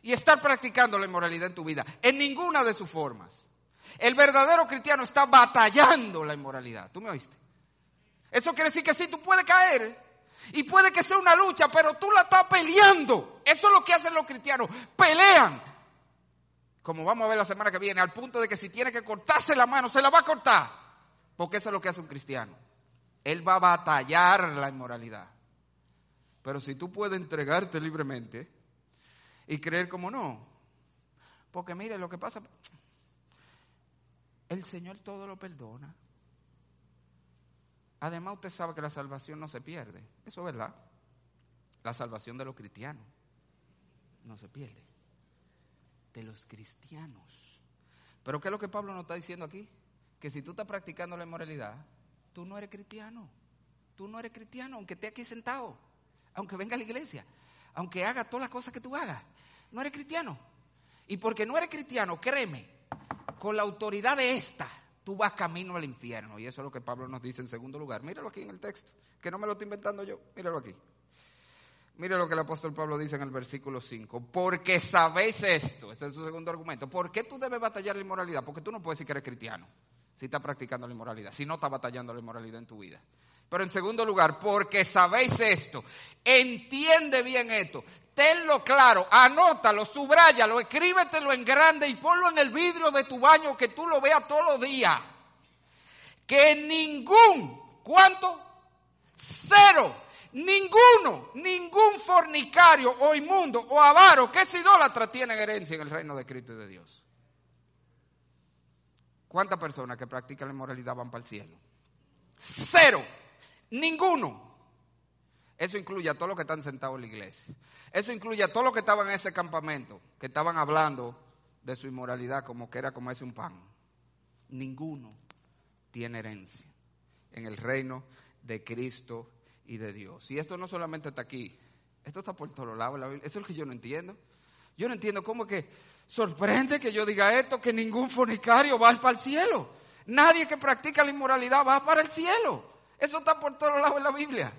y estar practicando la inmoralidad en tu vida, en ninguna de sus formas. El verdadero cristiano está batallando la inmoralidad. ¿Tú me oíste? Eso quiere decir que sí, tú puedes caer. Y puede que sea una lucha, pero tú la estás peleando. Eso es lo que hacen los cristianos. Pelean. Como vamos a ver la semana que viene, al punto de que si tiene que cortarse la mano, se la va a cortar. Porque eso es lo que hace un cristiano. Él va a batallar la inmoralidad. Pero si tú puedes entregarte libremente, y creer como no. Porque mire, lo que pasa, el Señor todo lo perdona. Además, usted sabe que la salvación no se pierde. Eso es verdad. La salvación de los cristianos no se pierde. De los cristianos. Pero ¿qué es lo que Pablo nos está diciendo aquí? Que si tú estás practicando la inmoralidad, tú no eres cristiano. Tú no eres cristiano, aunque esté aquí sentado, aunque venga a la iglesia aunque haga todas las cosas que tú hagas, no eres cristiano. Y porque no eres cristiano, créeme, con la autoridad de esta, tú vas camino al infierno. Y eso es lo que Pablo nos dice en segundo lugar. Míralo aquí en el texto, que no me lo estoy inventando yo, míralo aquí. Mire lo que el apóstol Pablo dice en el versículo 5. Porque sabéis esto. Este es su segundo argumento. ¿Por qué tú debes batallar la inmoralidad? Porque tú no puedes decir que eres cristiano si estás practicando la inmoralidad, si no estás batallando la inmoralidad en tu vida. Pero en segundo lugar, porque sabéis esto, entiende bien esto, tenlo claro, anótalo, subrayalo, escríbetelo en grande y ponlo en el vidrio de tu baño que tú lo veas todos los días. Que ningún, ¿cuánto? Cero Ninguno, ningún fornicario o inmundo o avaro que es idólatra tiene herencia en el reino de Cristo y de Dios. ¿Cuántas personas que practican la inmoralidad van para el cielo? Cero. Ninguno. Eso incluye a todos los que están sentados en la iglesia. Eso incluye a todos los que estaban en ese campamento, que estaban hablando de su inmoralidad como que era comerse un pan. Ninguno tiene herencia en el reino de Cristo y de Dios. Y esto no solamente está aquí, esto está por todos lados. Eso es lo que yo no entiendo. Yo no entiendo cómo que sorprende que yo diga esto, que ningún fornicario va para el cielo. Nadie que practica la inmoralidad va para el cielo. Eso está por todos lados en la Biblia.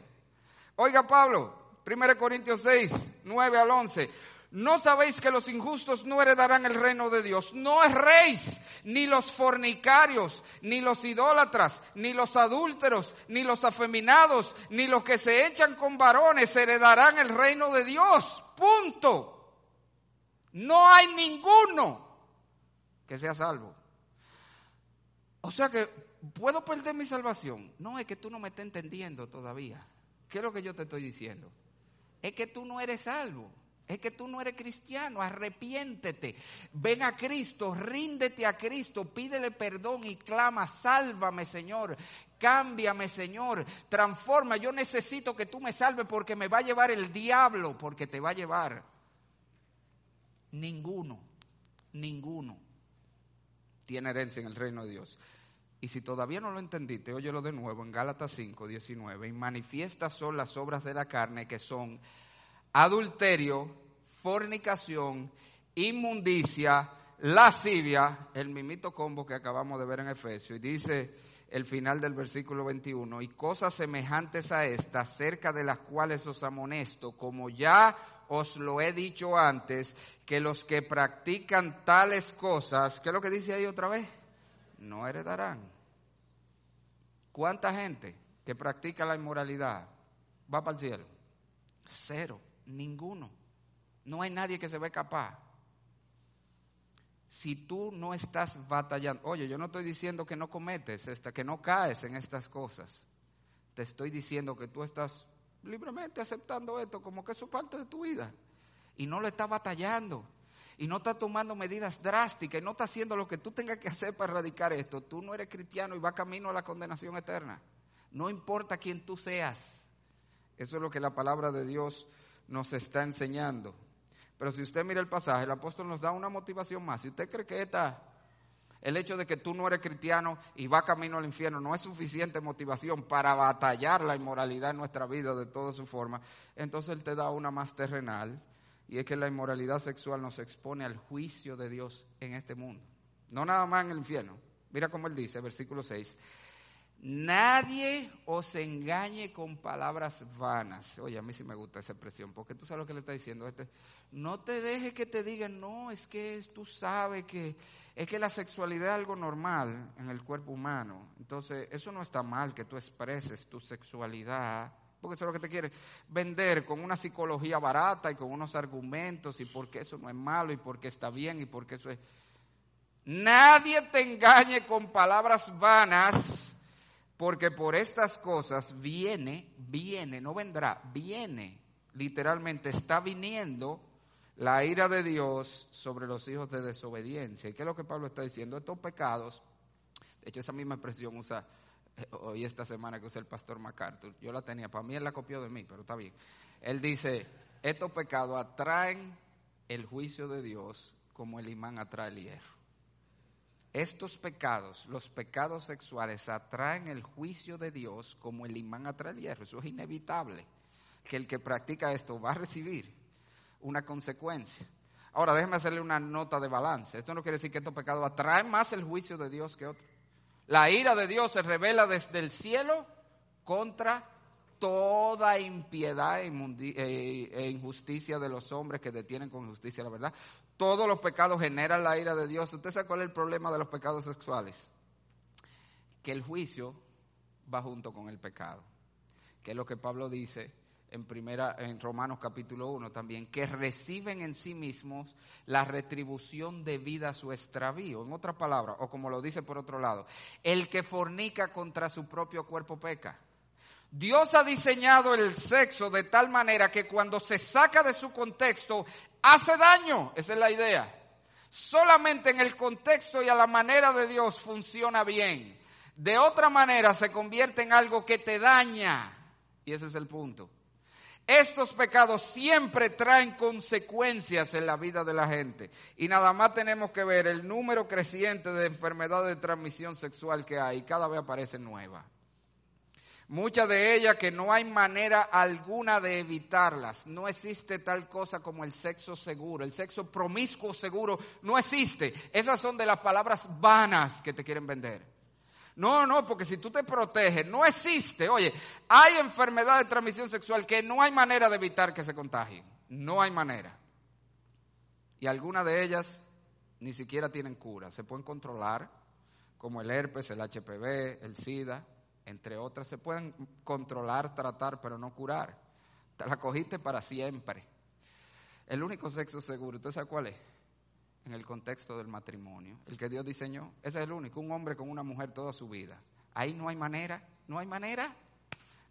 Oiga Pablo, 1 Corintios 6, 9 al 11. ¿No sabéis que los injustos no heredarán el reino de Dios? No rey, ni los fornicarios, ni los idólatras, ni los adúlteros, ni los afeminados, ni los que se echan con varones heredarán el reino de Dios. Punto. No hay ninguno que sea salvo. O sea que, ¿puedo perder mi salvación? No, es que tú no me estás entendiendo todavía. ¿Qué es lo que yo te estoy diciendo? Es que tú no eres salvo. Es que tú no eres cristiano, arrepiéntete. Ven a Cristo, ríndete a Cristo, pídele perdón y clama, sálvame Señor, cámbiame Señor, transforma. Yo necesito que tú me salves porque me va a llevar el diablo, porque te va a llevar. Ninguno, ninguno tiene herencia en el reino de Dios. Y si todavía no lo entendiste, óyelo de nuevo en Gálatas 5, 19. Y manifiestas son las obras de la carne que son adulterio, fornicación, inmundicia, lascivia, el mimito combo que acabamos de ver en Efesios. Y dice el final del versículo 21, y cosas semejantes a estas, cerca de las cuales os amonesto, como ya os lo he dicho antes, que los que practican tales cosas, ¿qué es lo que dice ahí otra vez? No heredarán. ¿Cuánta gente que practica la inmoralidad va para el cielo? Cero. Ninguno. No hay nadie que se ve capaz. Si tú no estás batallando, oye, yo no estoy diciendo que no cometes, esta, que no caes en estas cosas. Te estoy diciendo que tú estás libremente aceptando esto como que eso es parte de tu vida. Y no lo estás batallando. Y no estás tomando medidas drásticas y no estás haciendo lo que tú tengas que hacer para erradicar esto. Tú no eres cristiano y vas camino a la condenación eterna. No importa quién tú seas. Eso es lo que la palabra de Dios nos está enseñando. Pero si usted mira el pasaje, el apóstol nos da una motivación más. Si usted cree que esta, el hecho de que tú no eres cristiano y va camino al infierno no es suficiente motivación para batallar la inmoralidad en nuestra vida de toda su forma, entonces él te da una más terrenal y es que la inmoralidad sexual nos expone al juicio de Dios en este mundo. No nada más en el infierno. Mira cómo él dice, versículo 6. Nadie os engañe con palabras vanas. Oye, a mí sí me gusta esa expresión, porque tú sabes lo que le está diciendo. Este, no te dejes que te digan, no, es que tú sabes que es que la sexualidad es algo normal en el cuerpo humano. Entonces, eso no está mal que tú expreses tu sexualidad, porque eso es lo que te quiere vender con una psicología barata y con unos argumentos y porque eso no es malo y porque está bien y porque eso es... Nadie te engañe con palabras vanas porque por estas cosas viene, viene, no vendrá, viene, literalmente está viniendo la ira de Dios sobre los hijos de desobediencia. ¿Y qué es lo que Pablo está diciendo? Estos pecados, de hecho esa misma expresión usa eh, hoy esta semana que usa el pastor MacArthur, yo la tenía, para mí él la copió de mí, pero está bien. Él dice, estos pecados atraen el juicio de Dios como el imán atrae el hierro. Estos pecados, los pecados sexuales, atraen el juicio de Dios como el imán atrae el hierro. Eso es inevitable, que el que practica esto va a recibir una consecuencia. Ahora, déjeme hacerle una nota de balance. Esto no quiere decir que estos pecados atraen más el juicio de Dios que otros. La ira de Dios se revela desde el cielo contra toda impiedad e, e, e injusticia de los hombres que detienen con justicia la verdad. Todos los pecados generan la ira de Dios. ¿Usted sabe cuál es el problema de los pecados sexuales? Que el juicio va junto con el pecado. Que es lo que Pablo dice en primera en Romanos capítulo 1 también, que reciben en sí mismos la retribución debida a su extravío. En otra palabra, o como lo dice por otro lado, el que fornica contra su propio cuerpo peca. Dios ha diseñado el sexo de tal manera que cuando se saca de su contexto hace daño. Esa es la idea. Solamente en el contexto y a la manera de Dios funciona bien. De otra manera se convierte en algo que te daña. Y ese es el punto. Estos pecados siempre traen consecuencias en la vida de la gente. Y nada más tenemos que ver el número creciente de enfermedades de transmisión sexual que hay. Cada vez aparecen nuevas. Muchas de ellas que no hay manera alguna de evitarlas. No existe tal cosa como el sexo seguro. El sexo promiscuo seguro no existe. Esas son de las palabras vanas que te quieren vender. No, no, porque si tú te proteges, no existe. Oye, hay enfermedad de transmisión sexual que no hay manera de evitar que se contagien. No hay manera. Y algunas de ellas ni siquiera tienen cura. Se pueden controlar, como el herpes, el HPV, el SIDA, entre otras. Se pueden controlar, tratar, pero no curar. Te la cogiste para siempre. El único sexo seguro, ¿usted sabe cuál es? en el contexto del matrimonio, el que Dios diseñó. Ese es el único, un hombre con una mujer toda su vida. Ahí no hay manera, no hay manera,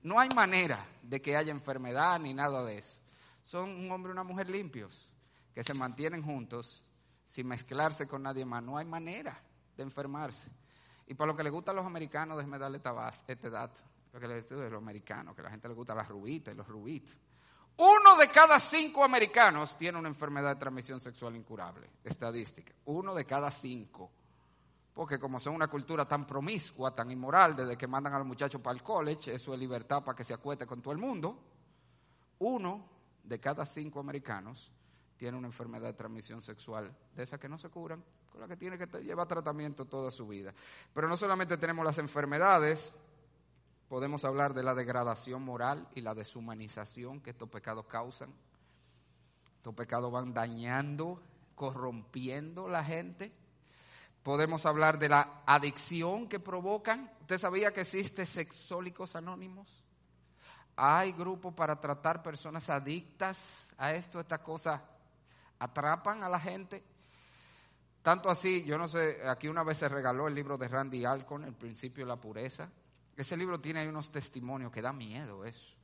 no hay manera de que haya enfermedad ni nada de eso. Son un hombre y una mujer limpios, que se mantienen juntos sin mezclarse con nadie más. No hay manera de enfermarse. Y por lo que le gusta a los americanos, déjeme darle este dato. Lo que le gusta a los americanos, que a la gente le gusta las rubitas y los rubitos. Uno de cada cinco americanos tiene una enfermedad de transmisión sexual incurable, estadística. Uno de cada cinco. Porque como son una cultura tan promiscua, tan inmoral, desde que mandan a los muchachos para el college, eso es libertad para que se acueste con todo el mundo. Uno de cada cinco americanos tiene una enfermedad de transmisión sexual, de esas que no se curan, la que tiene que llevar tratamiento toda su vida. Pero no solamente tenemos las enfermedades, Podemos hablar de la degradación moral y la deshumanización que estos pecados causan. Estos pecados van dañando, corrompiendo la gente. Podemos hablar de la adicción que provocan. ¿Usted sabía que existe sexólicos anónimos? Hay grupos para tratar personas adictas a esto, esta cosa atrapan a la gente. Tanto así, yo no sé, aquí una vez se regaló el libro de Randy Alcon, El principio de la pureza. Ese libro tiene unos testimonios que da miedo eso.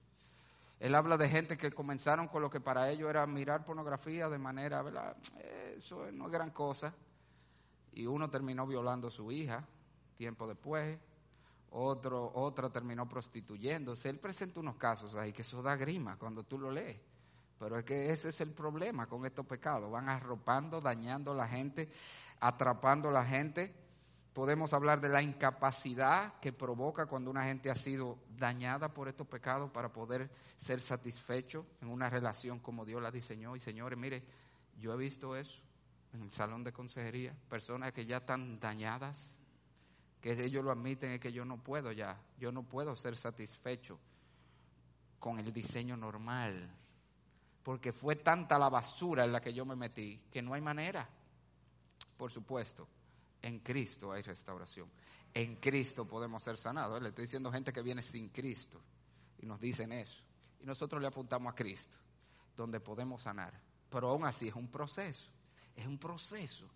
Él habla de gente que comenzaron con lo que para ellos era mirar pornografía de manera, ¿verdad? Eso no es gran cosa. Y uno terminó violando a su hija tiempo después. Otro, otra terminó prostituyéndose. Él presenta unos casos ahí que eso da grima cuando tú lo lees. Pero es que ese es el problema con estos pecados. Van arropando, dañando a la gente, atrapando a la gente Podemos hablar de la incapacidad que provoca cuando una gente ha sido dañada por estos pecados para poder ser satisfecho en una relación como Dios la diseñó. Y señores, mire, yo he visto eso en el salón de consejería, personas que ya están dañadas, que ellos lo admiten, es que yo no puedo ya, yo no puedo ser satisfecho con el diseño normal, porque fue tanta la basura en la que yo me metí que no hay manera, por supuesto. En Cristo hay restauración. En Cristo podemos ser sanados. Le estoy diciendo gente que viene sin Cristo y nos dicen eso. Y nosotros le apuntamos a Cristo, donde podemos sanar. Pero aún así es un proceso. Es un proceso.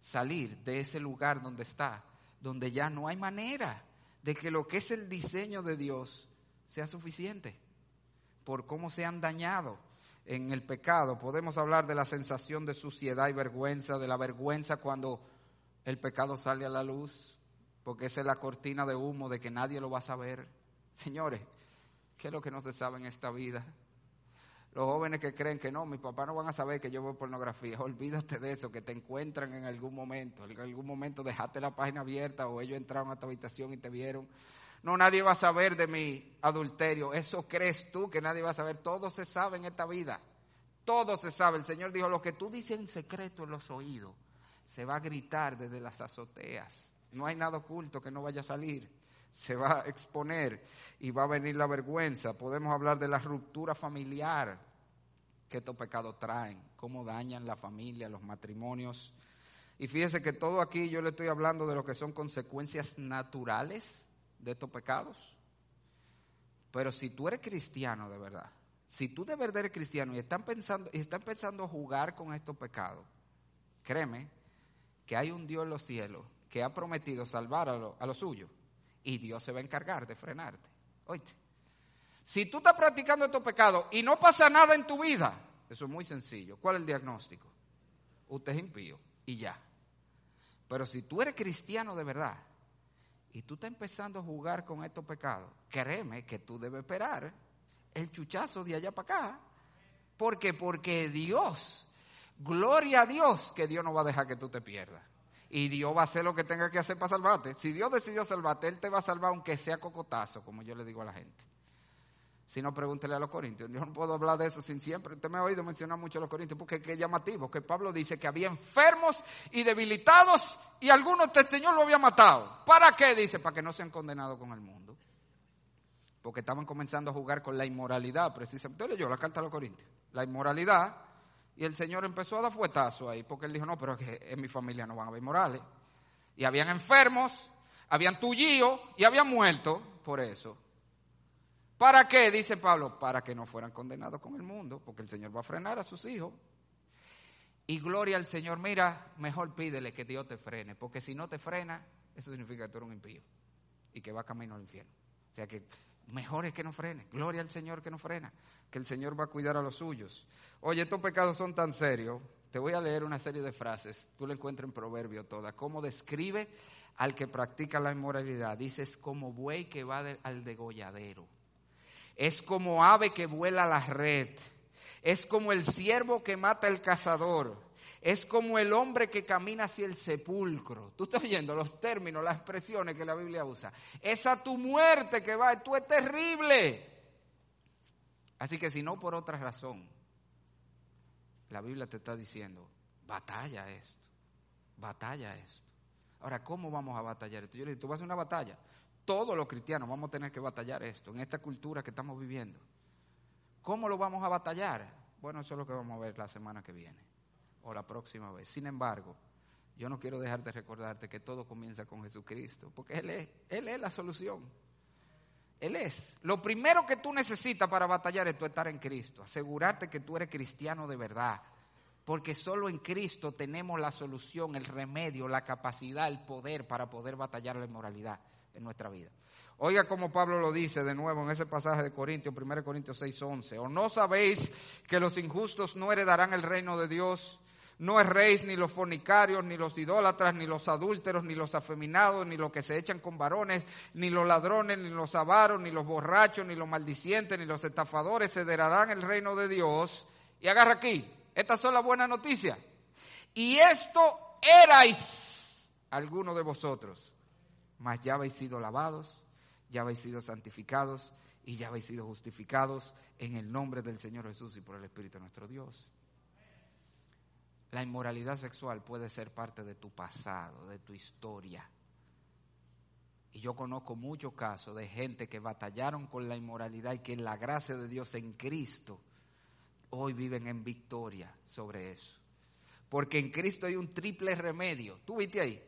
Salir de ese lugar donde está, donde ya no hay manera de que lo que es el diseño de Dios sea suficiente. Por cómo se han dañado en el pecado. Podemos hablar de la sensación de suciedad y vergüenza, de la vergüenza cuando el pecado sale a la luz, porque esa es la cortina de humo de que nadie lo va a saber. Señores, ¿qué es lo que no se sabe en esta vida? Los jóvenes que creen que no, mis papás no van a saber que yo veo pornografía, olvídate de eso, que te encuentran en algún momento. En algún momento dejaste la página abierta o ellos entraron a tu habitación y te vieron. No, nadie va a saber de mi adulterio. Eso crees tú que nadie va a saber. Todo se sabe en esta vida. Todo se sabe. El Señor dijo, lo que tú dices en secreto en los oídos, se va a gritar desde las azoteas. No hay nada oculto que no vaya a salir. se va a exponer y va a venir la vergüenza. Podemos hablar de la ruptura familiar que estos pecados traen, cómo dañan la familia, los matrimonios. Y fíjese que todo aquí yo le estoy hablando de lo que son consecuencias naturales de estos pecados. Pero si tú eres cristiano de verdad, si tú de verdad eres cristiano y están pensando, y están pensando jugar con estos pecados, créeme que hay un Dios en los cielos que ha prometido salvar a lo, a lo suyo y Dios se va a encargar de frenarte. Oíste. Si tú estás practicando estos pecados y no pasa nada en tu vida, eso es muy sencillo. ¿Cuál es el diagnóstico? Usted es impío y ya. Pero si tú eres cristiano de verdad y tú estás empezando a jugar con estos pecados, créeme que tú debes esperar el chuchazo de allá para acá. ¿Por qué? Porque Dios, gloria a Dios, que Dios no va a dejar que tú te pierdas y Dios va a hacer lo que tenga que hacer para salvarte. Si Dios decidió salvarte, Él te va a salvar aunque sea cocotazo, como yo le digo a la gente. Si no, pregúntele a los corintios. Yo no puedo hablar de eso sin siempre. Usted me ha oído mencionar mucho a los corintios porque es llamativo que Pablo dice que había enfermos y debilitados y algunos el Señor lo había matado. ¿Para qué? Dice, para que no sean condenados con el mundo. Porque estaban comenzando a jugar con la inmoralidad, precisamente. Usted leyó la carta a los corintios. La inmoralidad y el Señor empezó a dar fuetazo ahí, porque él dijo, no, pero es que en mi familia no van a haber morales. Y habían enfermos, habían tullidos y habían muertos por eso. ¿Para qué? Dice Pablo, para que no fueran condenados con el mundo, porque el Señor va a frenar a sus hijos. Y gloria al Señor, mira, mejor pídele que Dios te frene, porque si no te frena, eso significa que tú eres un impío y que va camino al infierno. O sea que mejor es que no frene. Gloria al Señor que no frena, que el Señor va a cuidar a los suyos. Oye, estos pecados son tan serios. Te voy a leer una serie de frases, tú la encuentras en Proverbio toda, cómo describe al que practica la inmoralidad. Dice, es como buey que va al degolladero. Es como ave que vuela la red. Es como el ciervo que mata el cazador. Es como el hombre que camina hacia el sepulcro. Tú estás oyendo los términos, las expresiones que la Biblia usa. Es a tu muerte que va, tú es terrible. Así que si no por otra razón, la Biblia te está diciendo, batalla esto, batalla esto. Ahora, ¿cómo vamos a batallar esto? Yo le digo, tú vas a una batalla. Todos los cristianos vamos a tener que batallar esto en esta cultura que estamos viviendo. ¿Cómo lo vamos a batallar? Bueno, eso es lo que vamos a ver la semana que viene o la próxima vez. Sin embargo, yo no quiero dejar de recordarte que todo comienza con Jesucristo, porque Él es, Él es la solución. Él es. Lo primero que tú necesitas para batallar es tú estar en Cristo, asegurarte que tú eres cristiano de verdad, porque solo en Cristo tenemos la solución, el remedio, la capacidad, el poder para poder batallar la inmoralidad en nuestra vida. Oiga como Pablo lo dice de nuevo en ese pasaje de Corintios, 1 Corintios 6, 11. ¿O no sabéis que los injustos no heredarán el reino de Dios? No erréis ni los fornicarios, ni los idólatras, ni los adúlteros, ni los afeminados, ni los que se echan con varones, ni los ladrones, ni los avaros, ni los borrachos, ni los maldicientes, ni los estafadores se el reino de Dios. Y agarra aquí, estas son las buenas noticias. Y esto erais algunos de vosotros, mas ya habéis sido lavados, ya habéis sido santificados y ya habéis sido justificados en el nombre del Señor Jesús y por el Espíritu de nuestro Dios. La inmoralidad sexual puede ser parte de tu pasado, de tu historia. Y yo conozco muchos casos de gente que batallaron con la inmoralidad y que en la gracia de Dios en Cristo hoy viven en victoria sobre eso. Porque en Cristo hay un triple remedio. ¿Tú viste ahí?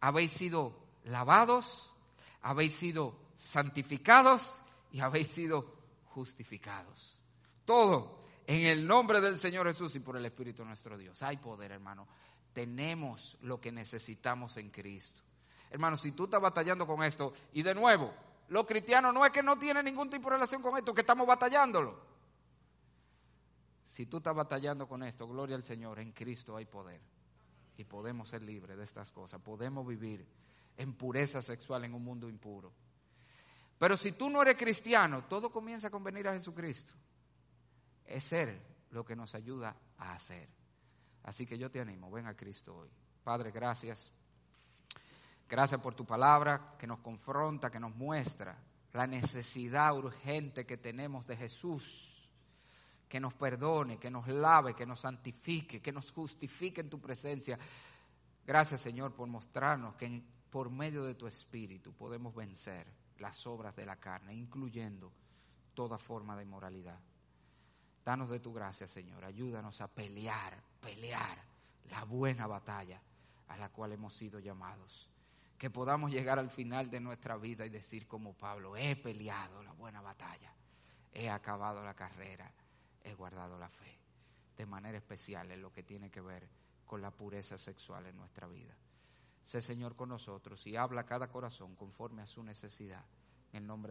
Habéis sido lavados, habéis sido santificados y habéis sido justificados. Todo en el nombre del Señor Jesús y por el Espíritu nuestro Dios. Hay poder, hermano. Tenemos lo que necesitamos en Cristo. Hermano, si tú estás batallando con esto, y de nuevo, los cristianos no es que no tienen ningún tipo de relación con esto, que estamos batallándolo. Si tú estás batallando con esto, gloria al Señor, en Cristo hay poder. Y podemos ser libres de estas cosas. Podemos vivir en pureza sexual en un mundo impuro. Pero si tú no eres cristiano, todo comienza con venir a Jesucristo es ser lo que nos ayuda a hacer. Así que yo te animo, ven a Cristo hoy. Padre, gracias. Gracias por tu palabra que nos confronta, que nos muestra la necesidad urgente que tenemos de Jesús, que nos perdone, que nos lave, que nos santifique, que nos justifique en tu presencia. Gracias Señor por mostrarnos que por medio de tu Espíritu podemos vencer las obras de la carne, incluyendo toda forma de inmoralidad. Danos de tu gracia, Señor. Ayúdanos a pelear, pelear la buena batalla a la cual hemos sido llamados. Que podamos llegar al final de nuestra vida y decir como Pablo, he peleado la buena batalla, he acabado la carrera, he guardado la fe. De manera especial en lo que tiene que ver con la pureza sexual en nuestra vida. Sé Señor con nosotros y habla a cada corazón conforme a su necesidad. En el nombre